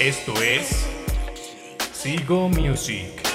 Esto es Sigo Music.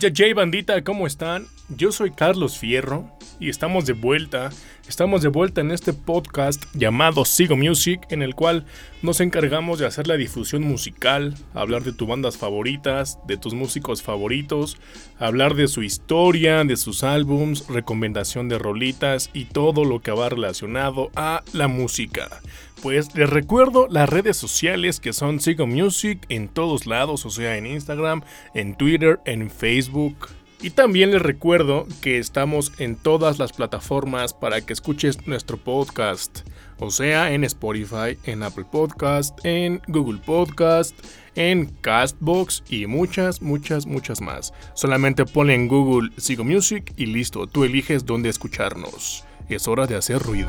J bandita, ¿cómo están? Yo soy Carlos Fierro y estamos de vuelta. Estamos de vuelta en este podcast llamado Sigo Music, en el cual nos encargamos de hacer la difusión musical, hablar de tus bandas favoritas, de tus músicos favoritos, hablar de su historia, de sus álbums, recomendación de rolitas y todo lo que va relacionado a la música. Pues les recuerdo las redes sociales que son Sigo Music en todos lados, o sea, en Instagram, en Twitter, en Facebook. Y también les recuerdo que estamos en todas las plataformas para que escuches nuestro podcast. O sea, en Spotify, en Apple Podcast, en Google Podcast, en Castbox y muchas, muchas, muchas más. Solamente ponle en Google Sigo Music y listo, tú eliges dónde escucharnos. Es hora de hacer ruido.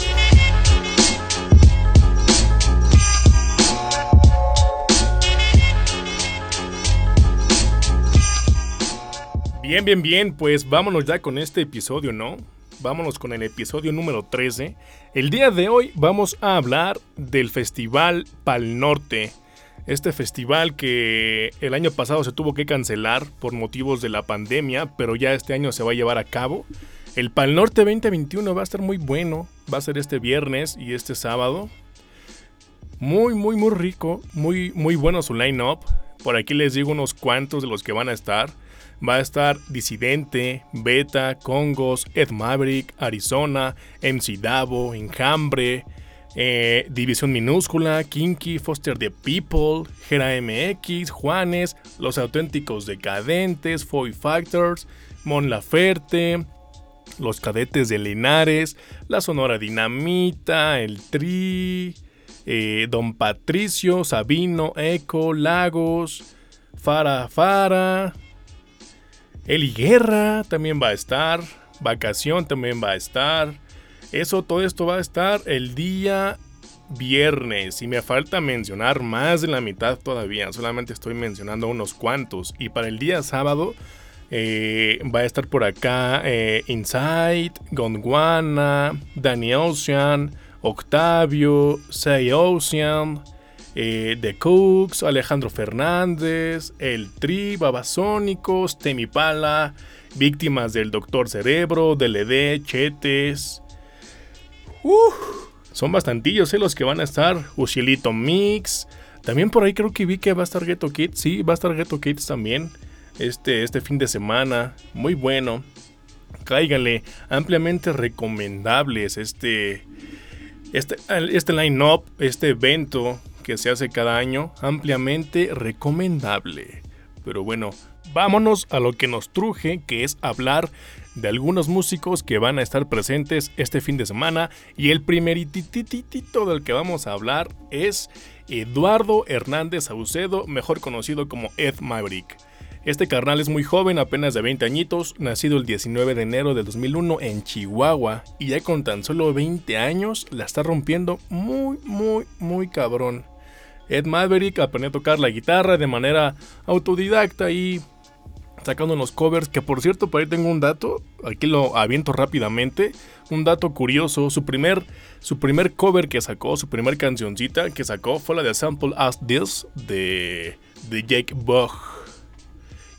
Bien, bien, bien, pues vámonos ya con este episodio, ¿no? Vámonos con el episodio número 13. El día de hoy vamos a hablar del Festival Pal Norte. Este festival que el año pasado se tuvo que cancelar por motivos de la pandemia, pero ya este año se va a llevar a cabo. El Pal Norte 2021 va a estar muy bueno. Va a ser este viernes y este sábado. Muy, muy, muy rico. Muy, muy bueno su line-up. Por aquí les digo unos cuantos de los que van a estar. Va a estar Disidente, Beta, Congos, Ed Maverick, Arizona, MC Davo, Enjambre, eh, División Minúscula, Kinky, Foster the People, Gera MX, Juanes, Los Auténticos Decadentes, Foy Factors, Mon Laferte, Los Cadetes de Linares, La Sonora Dinamita, El Tri, eh, Don Patricio, Sabino, Eco, Lagos, Fara Fara, Eli Guerra también va a estar. Vacación también va a estar. Eso, todo esto va a estar el día viernes. Y me falta mencionar más de la mitad todavía. Solamente estoy mencionando unos cuantos. Y para el día sábado eh, va a estar por acá eh, Insight, Gondwana, Danny Ocean, Octavio, Say Ocean. Eh, The Cooks, Alejandro Fernández, El Tri, Babasónicos, Temipala, Víctimas del Doctor Cerebro, DLD, Chetes. son bastantillos eh, los que van a estar. Ushilito Mix. También por ahí creo que vi que va a estar Ghetto Kids. Sí, va a estar Ghetto Kids también. Este, este fin de semana. Muy bueno. Cáigale. Ampliamente recomendables este, este, este line-up, este evento que se hace cada año, ampliamente recomendable. Pero bueno, vámonos a lo que nos truje, que es hablar de algunos músicos que van a estar presentes este fin de semana. Y el primerititito del que vamos a hablar es Eduardo Hernández Saucedo, mejor conocido como Ed Maverick. Este carnal es muy joven, apenas de 20 añitos, nacido el 19 de enero de 2001 en Chihuahua y ya con tan solo 20 años la está rompiendo muy, muy, muy cabrón. Ed Maverick aprendió a tocar la guitarra de manera autodidacta y sacando unos covers que por cierto por ahí tengo un dato, aquí lo aviento rápidamente, un dato curioso, su primer, su primer cover que sacó, su primer cancioncita que sacó fue la de Sample As This de, de Jake Bug.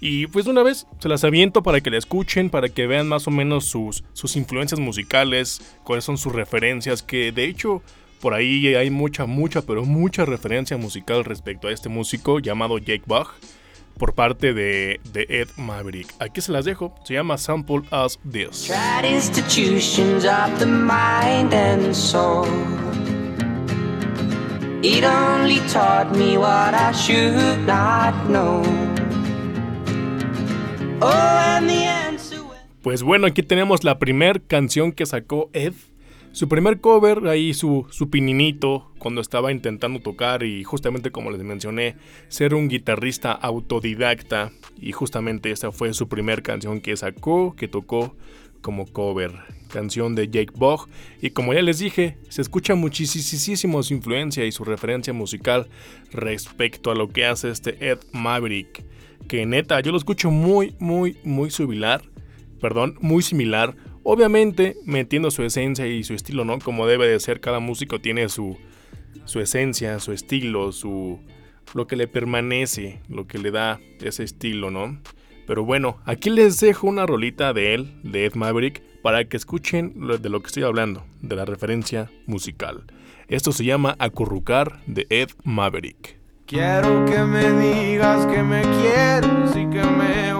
Y pues una vez se las aviento para que la escuchen, para que vean más o menos sus, sus influencias musicales, cuáles son sus referencias, que de hecho por ahí hay mucha, mucha, pero mucha referencia musical respecto a este músico llamado Jake Bach por parte de, Ed Maverick. Aquí se las dejo, se llama Sample As This. Pues bueno, aquí tenemos la primera canción que sacó Ed su primer cover, ahí su, su pininito, cuando estaba intentando tocar y justamente como les mencioné, ser un guitarrista autodidacta. Y justamente esta fue su primer canción que sacó, que tocó como cover. Canción de Jake Bog. Y como ya les dije, se escucha muchísimo su influencia y su referencia musical respecto a lo que hace este Ed Maverick. Que neta, yo lo escucho muy, muy, muy similar. Perdón, muy similar Obviamente metiendo su esencia y su estilo, ¿no? Como debe de ser, cada músico tiene su, su esencia, su estilo, su lo que le permanece, lo que le da ese estilo, ¿no? Pero bueno, aquí les dejo una rolita de él, de Ed Maverick, para que escuchen de lo que estoy hablando, de la referencia musical. Esto se llama Acurrucar de Ed Maverick. Quiero que me digas que me quieres y que me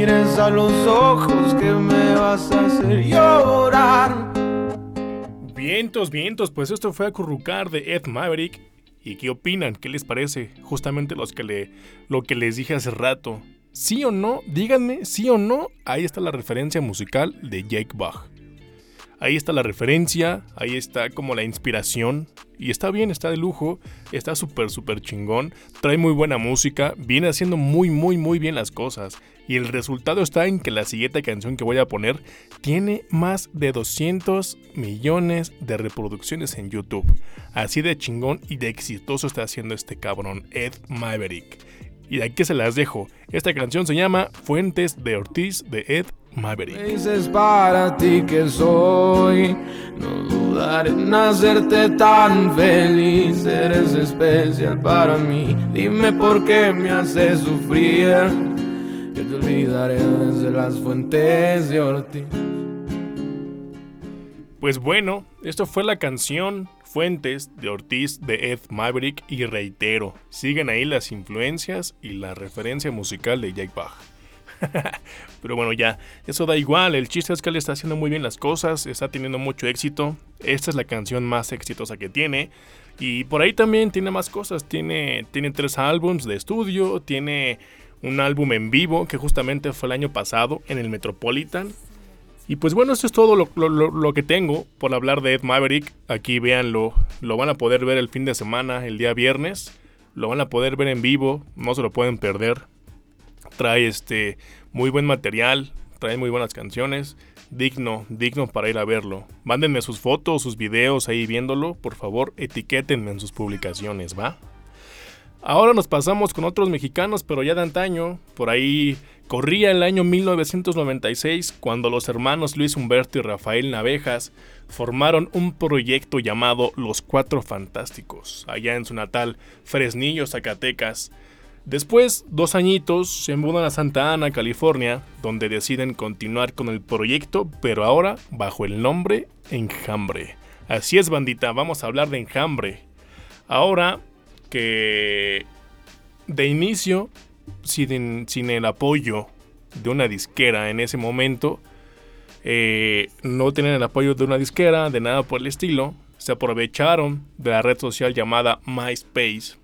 mires a los ojos que me vas a hacer llorar. Vientos, vientos, pues esto fue Acurrucar de Ed Maverick. ¿Y qué opinan? ¿Qué les parece? Justamente los que le, lo que les dije hace rato. ¿Sí o no? Díganme, sí o no. Ahí está la referencia musical de Jake Bach. Ahí está la referencia, ahí está como la inspiración. Y está bien, está de lujo, está súper, súper chingón. Trae muy buena música, viene haciendo muy, muy, muy bien las cosas. Y el resultado está en que la siguiente canción que voy a poner tiene más de 200 millones de reproducciones en YouTube. Así de chingón y de exitoso está haciendo este cabrón, Ed Maverick. Y aquí se las dejo. Esta canción se llama Fuentes de Ortiz de Ed Maverick. Es para ti que soy, no dudar en hacerte tan feliz. Eres especial para mí. Dime por qué me haces sufrir. Yo te olvidaré desde las fuentes de Ortiz. Pues bueno, esto fue la canción Fuentes de Ortiz de Ed Maverick y reitero, siguen ahí las influencias y la referencia musical de Jake Bach. Pero bueno, ya, eso da igual, el chiste es que él está haciendo muy bien las cosas, está teniendo mucho éxito, esta es la canción más exitosa que tiene, y por ahí también tiene más cosas, tiene, tiene tres álbums de estudio, tiene un álbum en vivo que justamente fue el año pasado en el Metropolitan, y pues bueno, eso es todo lo, que tengo por hablar de Ed Maverick. Aquí véanlo, lo van a poder ver el fin de semana, el día viernes. Lo van a poder ver en vivo, no se lo pueden perder. Trae este muy buen material, trae muy buenas canciones. Digno, digno para ir a verlo. Mándenme sus fotos, sus videos ahí viéndolo. Por favor, etiquétenme en sus publicaciones, ¿va? Ahora nos pasamos con otros mexicanos, pero ya de antaño. Por ahí corría el año 1996 cuando los hermanos Luis Humberto y Rafael Navejas formaron un proyecto llamado Los Cuatro Fantásticos, allá en su natal Fresnillo, Zacatecas. Después, dos añitos, se mudan a Santa Ana, California, donde deciden continuar con el proyecto, pero ahora bajo el nombre Enjambre. Así es, bandita, vamos a hablar de Enjambre. Ahora que de inicio, sin, sin el apoyo de una disquera en ese momento, eh, no tenían el apoyo de una disquera, de nada por el estilo, se aprovecharon de la red social llamada MySpace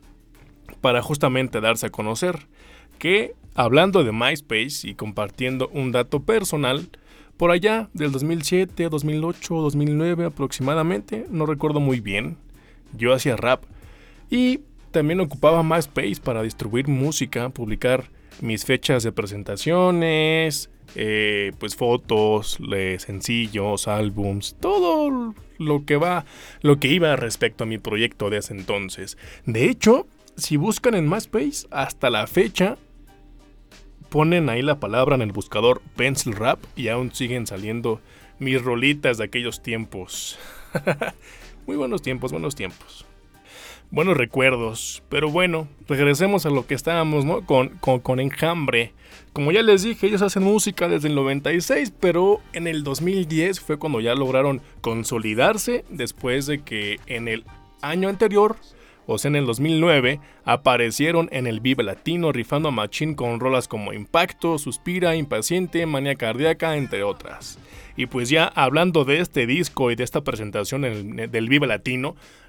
para justamente darse a conocer. Que hablando de MySpace y compartiendo un dato personal, por allá del 2007, 2008, 2009 aproximadamente, no recuerdo muy bien, yo hacía rap y también ocupaba más space para distribuir música, publicar mis fechas de presentaciones, eh, pues fotos, sencillos, álbums, todo lo que va, lo que iba respecto a mi proyecto de ese entonces. De hecho, si buscan en MySpace, hasta la fecha, ponen ahí la palabra en el buscador Pencil Rap y aún siguen saliendo mis rolitas de aquellos tiempos. Muy buenos tiempos, buenos tiempos buenos recuerdos. Pero bueno, regresemos a lo que estábamos, ¿no? Con, con, Enjambre. Como ya les dije, ellos hacen música desde el 96, pero en el 2010 fue cuando ya lograron consolidarse después de que en el año anterior, o sea en el 2009, aparecieron en el Vive Latino rifando a Machine con rolas como Impacto, Suspira, Impaciente, Manía Cardíaca, entre otras. Y pues ya hablando de este disco y de esta presentación del Vive Latino,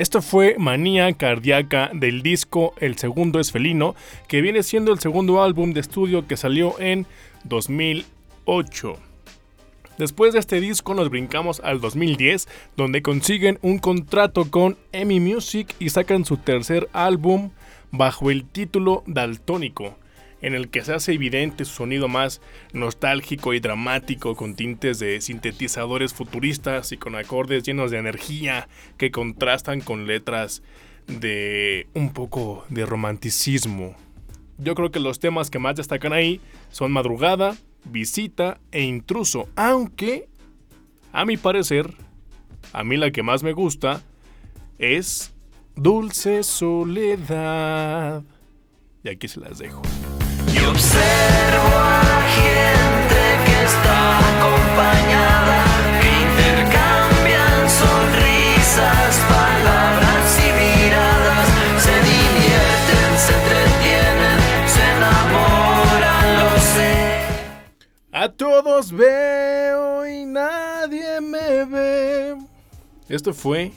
Esto fue Manía Cardíaca del disco El Segundo es Felino, que viene siendo el segundo álbum de estudio que salió en 2008. Después de este disco nos brincamos al 2010, donde consiguen un contrato con EMI Music y sacan su tercer álbum bajo el título Daltónico, en el que se hace evidente su sonido más nostálgico y dramático con tintes de sintetizadores futuristas y con acordes llenos de energía que contrastan con letras de un poco de romanticismo. Yo creo que los temas que más destacan ahí son Madrugada, Visita e Intruso, aunque a mi parecer, a mí la que más me gusta es Dulce Soledad. Y aquí se las dejo. Y observo a la gente que está acompañada, que intercambian sonrisas, palabras y miradas, se divierten, se entretienen, se enamoran, lo sé. A todos veo y nadie me ve. Esto fue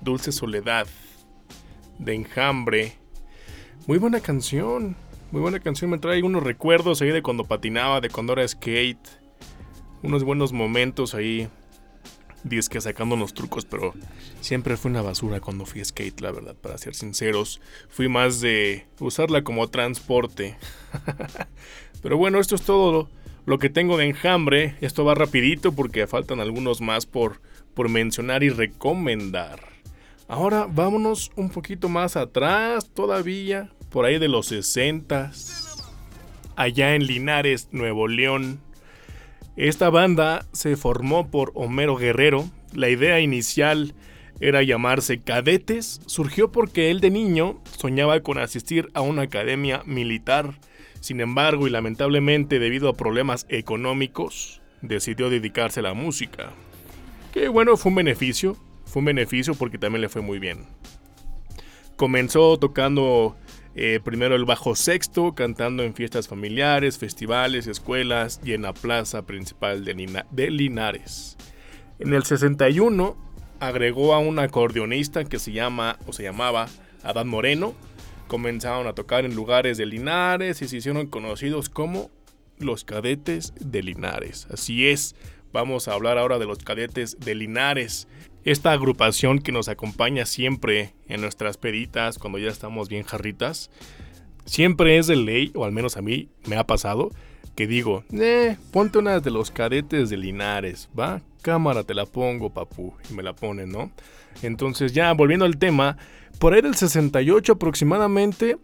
Dulce Soledad de Enjambre. Muy buena canción. Muy buena canción. Me trae unos recuerdos ahí de cuando patinaba, de cuando era skate. Unos buenos momentos ahí. Disque sacando unos trucos, pero siempre fue una basura cuando fui skate, la verdad, para ser sinceros. Fui más de usarla como transporte. pero bueno, esto es todo lo que tengo de enjambre. Esto va rapidito porque faltan algunos más por, por mencionar y recomendar. Ahora vámonos un poquito más atrás todavía, por ahí de los 60 allá en Linares, Nuevo León. Esta banda se formó por Homero Guerrero. La idea inicial era llamarse Cadetes. Surgió porque él de niño soñaba con asistir a una academia militar. Sin embargo, y lamentablemente debido a problemas económicos, decidió dedicarse a la música. Que bueno, fue un beneficio. Fue un beneficio porque también le fue muy bien. Comenzó tocando eh, primero el bajo sexto, cantando en fiestas familiares, festivales, escuelas y en la plaza principal de, Lina- de Linares. En el 61 agregó a un acordeonista que se llama o se llamaba Adán Moreno. Comenzaron a tocar en lugares de Linares y se hicieron conocidos como los cadetes de Linares. Así es, vamos a hablar ahora de los cadetes de Linares. Esta agrupación que nos acompaña siempre en nuestras peditas cuando ya estamos bien jarritas, siempre es de ley, o al menos a mí me ha pasado, que digo, eh, ponte una de los cadetes de Linares, ¿va? Cámara, te la pongo, papu. Y me la ponen, ¿no? Entonces ya, volviendo al tema, por ahí del 68 aproximadamente,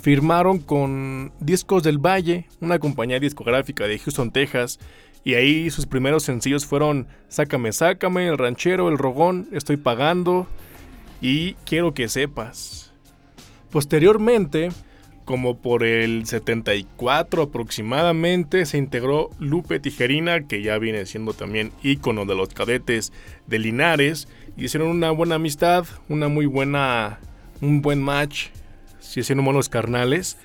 firmaron con Discos del Valle, una compañía discográfica de Houston, Texas, y ahí sus primeros sencillos fueron Sácame, Sácame, El Ranchero, El Rogón, Estoy Pagando y Quiero que sepas. Posteriormente, como por el 74 aproximadamente, se integró Lupe Tijerina, que ya viene siendo también ícono de los cadetes de Linares. Hicieron una buena amistad, una muy buena, un buen match, se hicieron buenos carnales.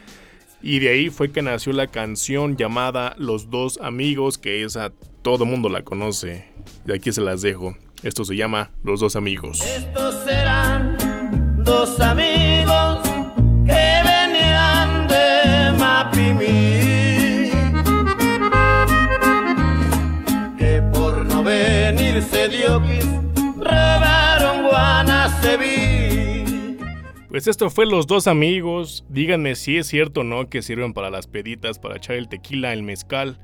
Y de ahí fue que nació la canción llamada Los Dos Amigos, que esa todo mundo la conoce. De aquí se las dejo. Esto se llama Los Dos Amigos. Estos serán dos amigos Pues esto fue Los Dos Amigos. Díganme si es cierto o no que sirven para las peditas, para echar el tequila, el mezcal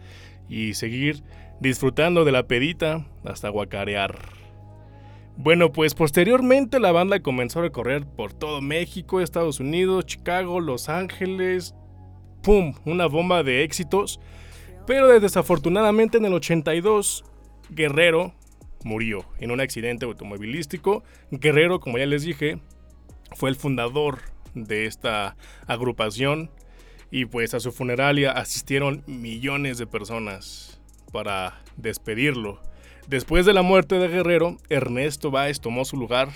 y seguir disfrutando de la pedita hasta guacarear. Bueno, pues posteriormente la banda comenzó a recorrer por todo México, Estados Unidos, Chicago, Los Ángeles. ¡Pum! Una bomba de éxitos. Pero desafortunadamente en el 82, Guerrero murió en un accidente automovilístico. Guerrero, como ya les dije, fue el fundador de esta agrupación. Y pues a su funeralia asistieron millones de personas para despedirlo. Después de la muerte de Guerrero, Ernesto Báez tomó su lugar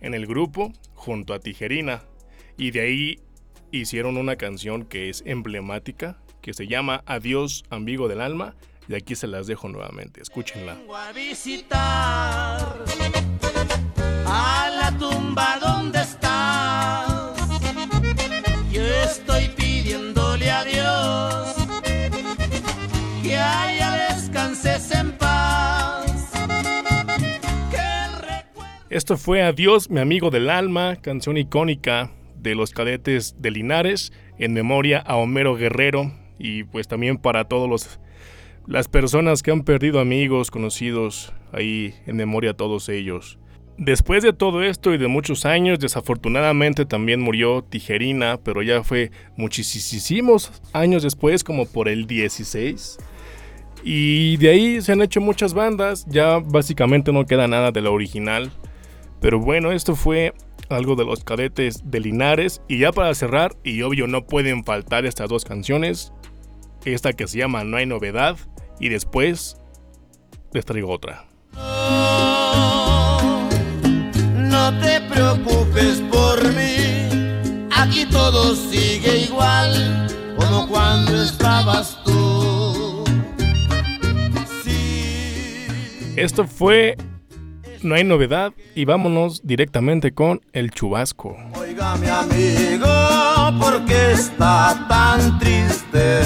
en el grupo junto a Tijerina y de ahí hicieron una canción que es emblemática, que se llama Adiós, amigo del alma, y aquí se las dejo nuevamente, escúchenla. Vengo a visitar a la tumba donde Esto fue Adiós, mi amigo del alma, canción icónica de los cadetes de Linares, en memoria a Homero Guerrero y pues también para todos los las personas que han perdido amigos, conocidos, ahí en memoria a todos ellos. Después de todo esto y de muchos años, desafortunadamente también murió Tijerina, pero ya fue muchísimos años después, como por el 16. Y de ahí se han hecho muchas bandas, ya básicamente no queda nada de la original. Pero bueno, esto fue algo de los cadetes de Linares. Y ya para cerrar, y obvio no pueden faltar estas dos canciones. Esta que se llama No hay novedad. Y después les traigo otra. No, te preocupes por mí. Aquí todo sigue igual como cuando estabas tú. Esto fue no hay novedad y vámonos directamente con el chubasco. Oiga mi amigo, ¿por qué está tan triste?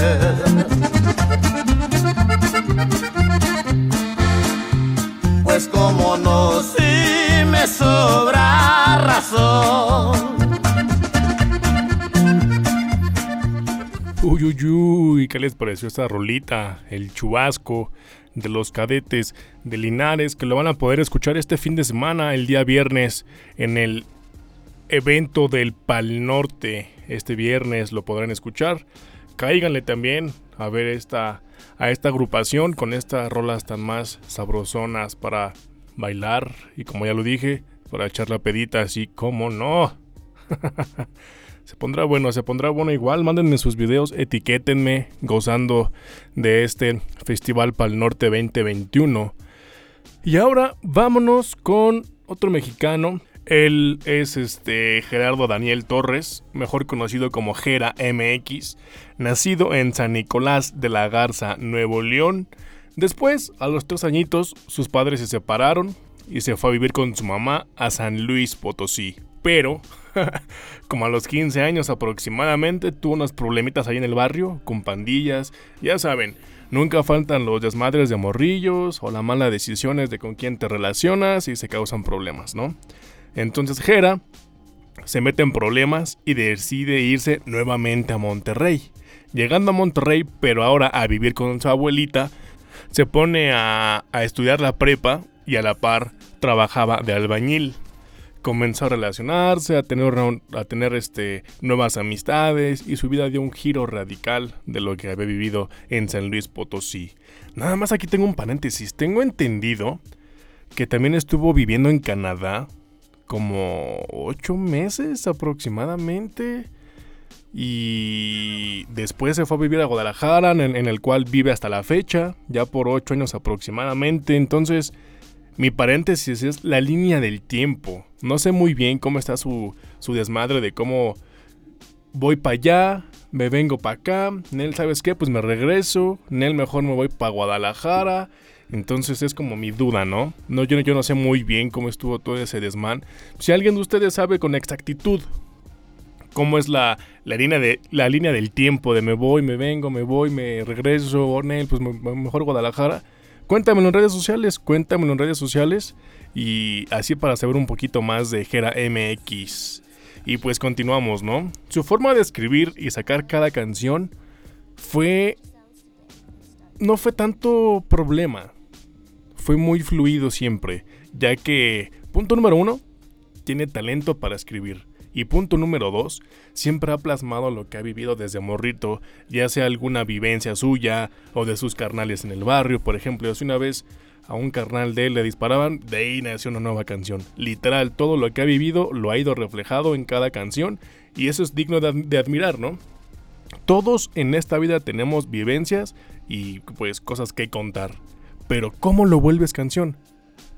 Pues como no, si me sobra razón. Uy, uy, uy, ¿qué les pareció esta rolita? El chubasco de los cadetes de Linares que lo van a poder escuchar este fin de semana, el día viernes, en el evento del Pal Norte. Este viernes lo podrán escuchar. Cáiganle también a ver esta, a esta agrupación con estas rolas tan más sabrosonas para bailar y como ya lo dije, para echar la pedita así como no. Se pondrá bueno, se pondrá bueno igual. Mándenme sus videos, etiquétenme gozando de este Festival Pal Norte 2021. Y ahora vámonos con otro mexicano. Él es este Gerardo Daniel Torres, mejor conocido como Gera MX, nacido en San Nicolás de la Garza, Nuevo León. Después, a los tres añitos, sus padres se separaron y se fue a vivir con su mamá a San Luis Potosí. Pero como a los 15 años aproximadamente, tuvo unos problemitas ahí en el barrio, con pandillas, ya saben, nunca faltan los desmadres de morrillos o las malas decisiones de con quién te relacionas y se causan problemas, ¿no? Entonces Jera se mete en problemas y decide irse nuevamente a Monterrey. Llegando a Monterrey, pero ahora a vivir con su abuelita, se pone a, a estudiar la prepa y a la par trabajaba de albañil comenzó a relacionarse, a tener, a tener este, nuevas amistades y su vida dio un giro radical de lo que había vivido en San Luis Potosí. Nada más aquí tengo un paréntesis. Tengo entendido que también estuvo viviendo en Canadá como ocho meses aproximadamente. Y después se fue a vivir a Guadalajara, en, en el cual vive hasta la fecha, ya por ocho años aproximadamente. Entonces, mi paréntesis es la línea del tiempo. No sé muy bien cómo está su, desmadre de cómo voy para allá, me vengo para acá. Nel, ¿sabes qué? Pues me regreso. Nel, mejor me voy para Guadalajara. Entonces es como mi duda, ¿no? no yo, yo no sé muy bien cómo estuvo todo ese desmán. Si alguien de ustedes sabe con exactitud cómo es la, línea, de, la línea del tiempo de me voy, me vengo, me voy, me regreso, Nel, pues mejor Guadalajara Cuéntamelo en redes sociales, cuéntamelo en redes sociales y así para saber un poquito más de Gera MX. Y pues continuamos, ¿no? Su forma de escribir y sacar cada canción fue... No fue tanto problema. Fue muy fluido siempre, ya que, punto número uno, tiene talento para escribir. Y punto número dos, siempre ha plasmado lo que ha vivido desde morrito, ya sea alguna vivencia suya o de sus carnales en el barrio. Por ejemplo, hace una vez a un carnal de él le disparaban, de ahí nació una nueva canción. Literal, todo lo que ha vivido lo ha ido reflejado en cada canción y eso es digno de admirar, ¿no? Todos en esta vida tenemos vivencias y pues cosas que contar. Pero ¿cómo lo vuelves canción?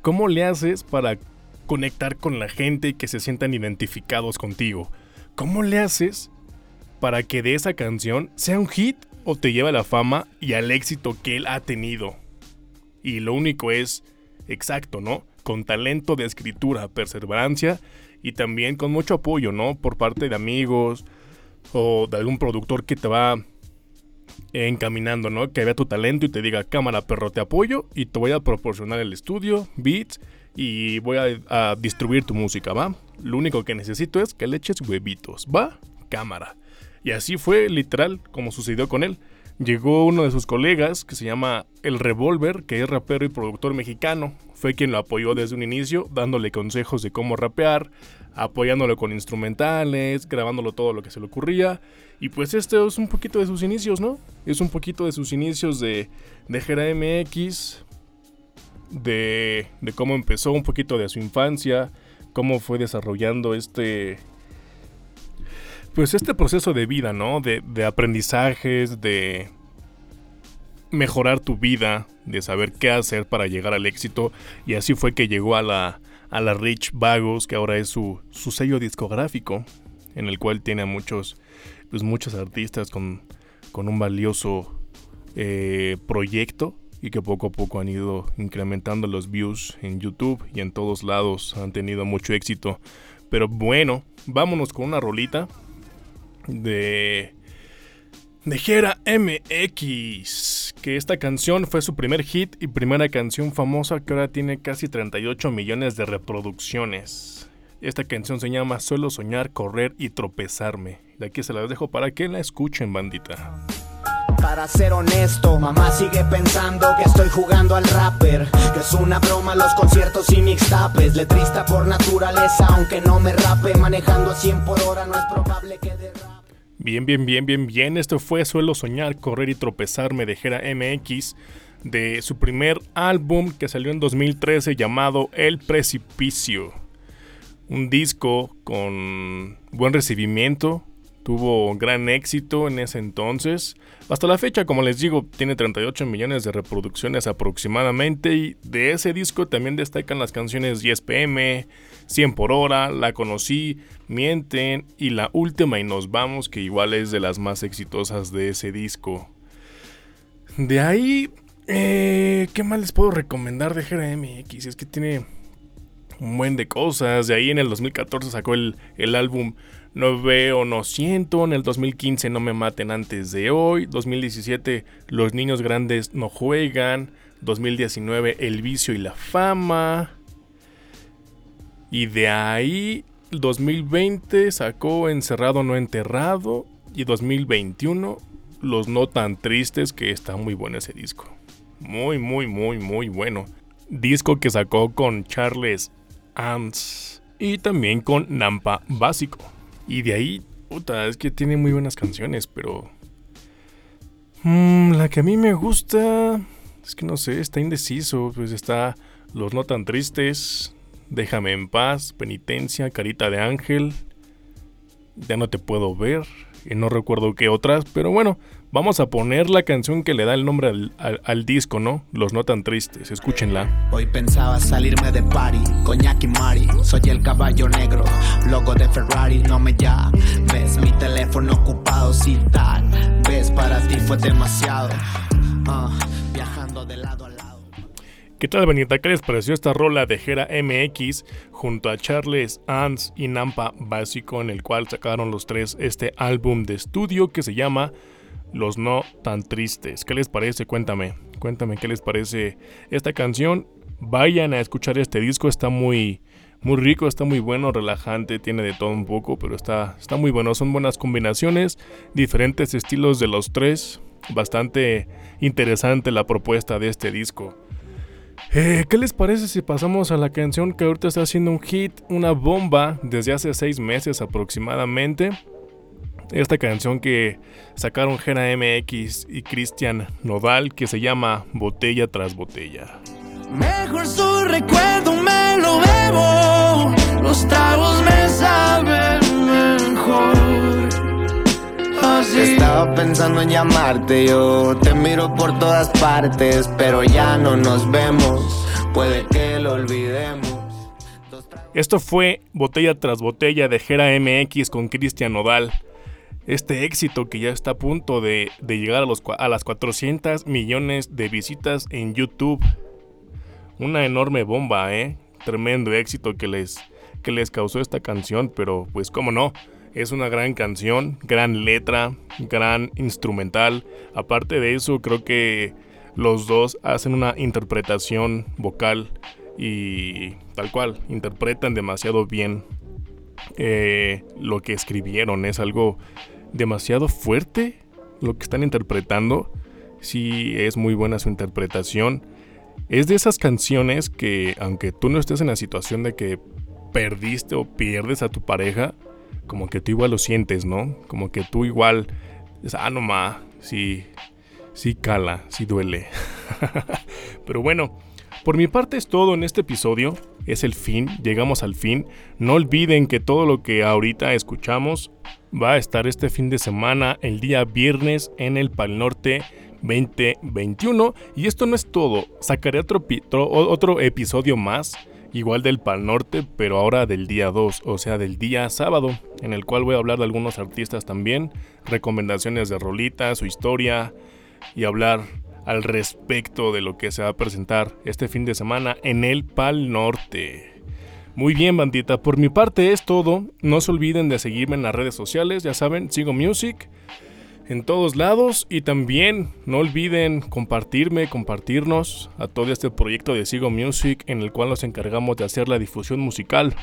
¿Cómo le haces para conectar con la gente y que se sientan identificados contigo. ¿Cómo le haces para que de esa canción sea un hit o te lleve a la fama y al éxito que él ha tenido? Y lo único es, exacto, ¿no? Con talento de escritura, perseverancia y también con mucho apoyo, ¿no? Por parte de amigos o de algún productor que te va encaminando, ¿no? Que vea tu talento y te diga, cámara perro, te apoyo y te voy a proporcionar el estudio, beats y voy a, distribuir tu música, ¿va? Lo único que necesito es que le eches huevitos, ¿va? Cámara. Y así fue literal como sucedió con él. Llegó uno de sus colegas que se llama El Revolver, que es rapero y productor mexicano. Fue quien lo apoyó desde un inicio, dándole consejos de cómo rapear, apoyándolo con instrumentales, grabándolo todo lo que se le ocurría. Y pues este es un poquito de sus inicios, ¿no? Es un poquito de sus inicios de, de Gera MX, de, de cómo empezó, un poquito de su infancia, cómo fue desarrollando este, pues este proceso de vida, ¿no? De, de, aprendizajes, de mejorar tu vida, de saber qué hacer para llegar al éxito. Y así fue que llegó a la, a la Rich Vagos, que ahora es su, su sello discográfico, en el cual tiene a muchos, pues muchos artistas con, con un valioso eh, proyecto y que poco a poco han ido incrementando los views en YouTube y en todos lados han tenido mucho éxito. Pero bueno, vámonos con una rolita de de MX, que esta canción fue su primer hit y primera canción famosa que ahora tiene casi 38 millones de reproducciones. Esta canción se llama Solo soñar, correr y tropezarme. De aquí se las dejo para que la escuchen, bandita. Para ser honesto, mamá sigue pensando que estoy jugando al rapper Que es una broma los conciertos y mixtapes Letrista por naturaleza, aunque no me rape Manejando a 100 por hora, no es probable que derrape Bien, bien, bien, bien, bien. Esto fue Suelo Soñar, Correr y Tropezarme de Jera MX, de su primer álbum que salió en 2013 llamado El Precipicio. Un disco con buen recibimiento, tuvo gran éxito en ese entonces. Hasta la fecha, como les digo, tiene 38 millones de reproducciones aproximadamente y de ese disco también destacan las canciones 10 pm, 100 por hora, La conocí, Mienten y la última y nos vamos que igual es de las más exitosas de ese disco. De ahí, eh, ¿qué más les puedo recomendar de Jera MX? Es que tiene un buen de cosas. De ahí en el 2014 sacó el, el álbum No veo, no siento. En el 2015 No me maten antes de hoy. 2017 Los niños grandes no juegan. 2019 El vicio y la fama. Y de ahí 2020 sacó Encerrado no enterrado. Y 2021 Los no tan tristes que está muy bueno ese disco. Muy, muy, muy, muy bueno. Disco que sacó con Charles Ants y también con Nampa Básico. Y de ahí, puta, es que tiene muy buenas canciones, pero... Mmm, la que a mí me gusta... Es que no sé, está indeciso. Pues está Los No Tan Tristes, Déjame en paz, Penitencia, Carita de Ángel. Ya no te puedo ver. Y no recuerdo qué otras, pero bueno, vamos a poner la canción que le da el nombre al, al, al, disco, ¿no? Los no tan tristes, escúchenla. Hoy pensaba salirme de party, coñac y mari, soy el caballo negro, logo de Ferrari, no me llames, mi teléfono ocupado, si tal, ves, para ti fue demasiado, uh, viajando de lado a lado. ¿Qué tal, Benita? ¿Qué les pareció esta rola de Jera MX junto a Charles Ans y Nampa Básico, en el cual sacaron los tres este álbum de estudio que se llama Los No Tan Tristes? ¿Qué les parece? Cuéntame, cuéntame qué les parece esta canción. Vayan a escuchar este disco, está muy, muy rico, está muy bueno, relajante, tiene de todo un poco, pero está, está muy bueno. Son buenas combinaciones, diferentes estilos de los tres. Bastante interesante la propuesta de este disco. Eh, ¿Qué les parece si pasamos a la canción que ahorita está haciendo un hit, una bomba desde hace seis meses aproximadamente? Esta canción que sacaron Gena MX y Cristian Nodal que se llama Botella tras Botella. Mejor su recuerdo me lo bebo, los me saben mejor. Así. Estaba pensando en llamarte, yo te miro por todas partes, pero ya no nos vemos, puede que lo olvidemos. Esto fue Botella tras Botella de Jera MX con Cristian Nodal. Este éxito que ya está a punto de, de llegar a, los, a las 400 millones de visitas en YouTube. Una enorme bomba, ¿eh? Tremendo éxito que les, que les causó esta canción, pero pues cómo no. Es una gran canción, gran letra, gran instrumental. Aparte de eso, creo que los dos hacen una interpretación vocal y tal cual, interpretan demasiado bien eh, lo que escribieron. Es algo demasiado fuerte lo que están interpretando. Sí, es muy buena su interpretación. Es de esas canciones que, aunque tú no estés en la situación de que perdiste o pierdes a tu pareja, como que tú igual lo sientes, ¿no? Como que tú igual, ah, no ma, sí, sí cala, sí duele. Pero bueno, por mi parte es todo en este episodio. Es el fin, llegamos al fin. No olviden que todo lo que ahorita escuchamos va a estar este fin de semana, el día viernes, en el Pal Norte 2021. Y esto no es todo, sacaré otro, otro episodio más, igual del Pal Norte, pero ahora del día 2, o sea, del día sábado, en el cual voy a hablar de algunos artistas también, recomendaciones de rolitas, su historia y hablar al respecto de lo que se va a presentar este fin de semana en el Pal Norte. Muy bien, bandita, por mi parte es todo. No se olviden de seguirme en las redes sociales, ya saben, sigo music en todos lados y también no olviden compartirme, compartirnos a todo este proyecto de Sigo Music en el cual nos encargamos de hacer la difusión musical.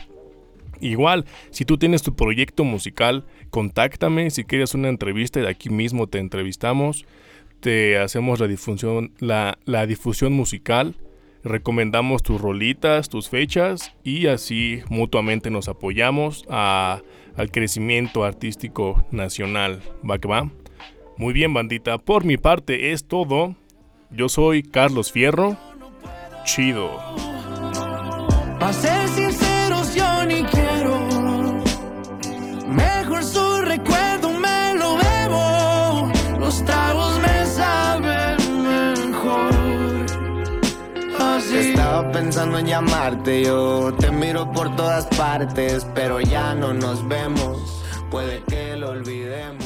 Igual, si tú tienes tu proyecto musical, contáctame, si quieres una entrevista de aquí mismo te entrevistamos, te hacemos la difusión, la, difusión musical, recomendamos tus rolitas, tus fechas y así mutuamente nos apoyamos al crecimiento artístico nacional. ¿Va que va? Muy bien, bandita. Por mi parte es todo. Yo soy Carlos Fierro. Chido. Para ser sinceros, yo ni quiero. Mejor su recuerdo me lo bebo. Los tragos me saben mejor. Así. Estaba pensando en llamarte, yo te miro por todas partes, pero ya no nos vemos. Puede que lo olvidemos.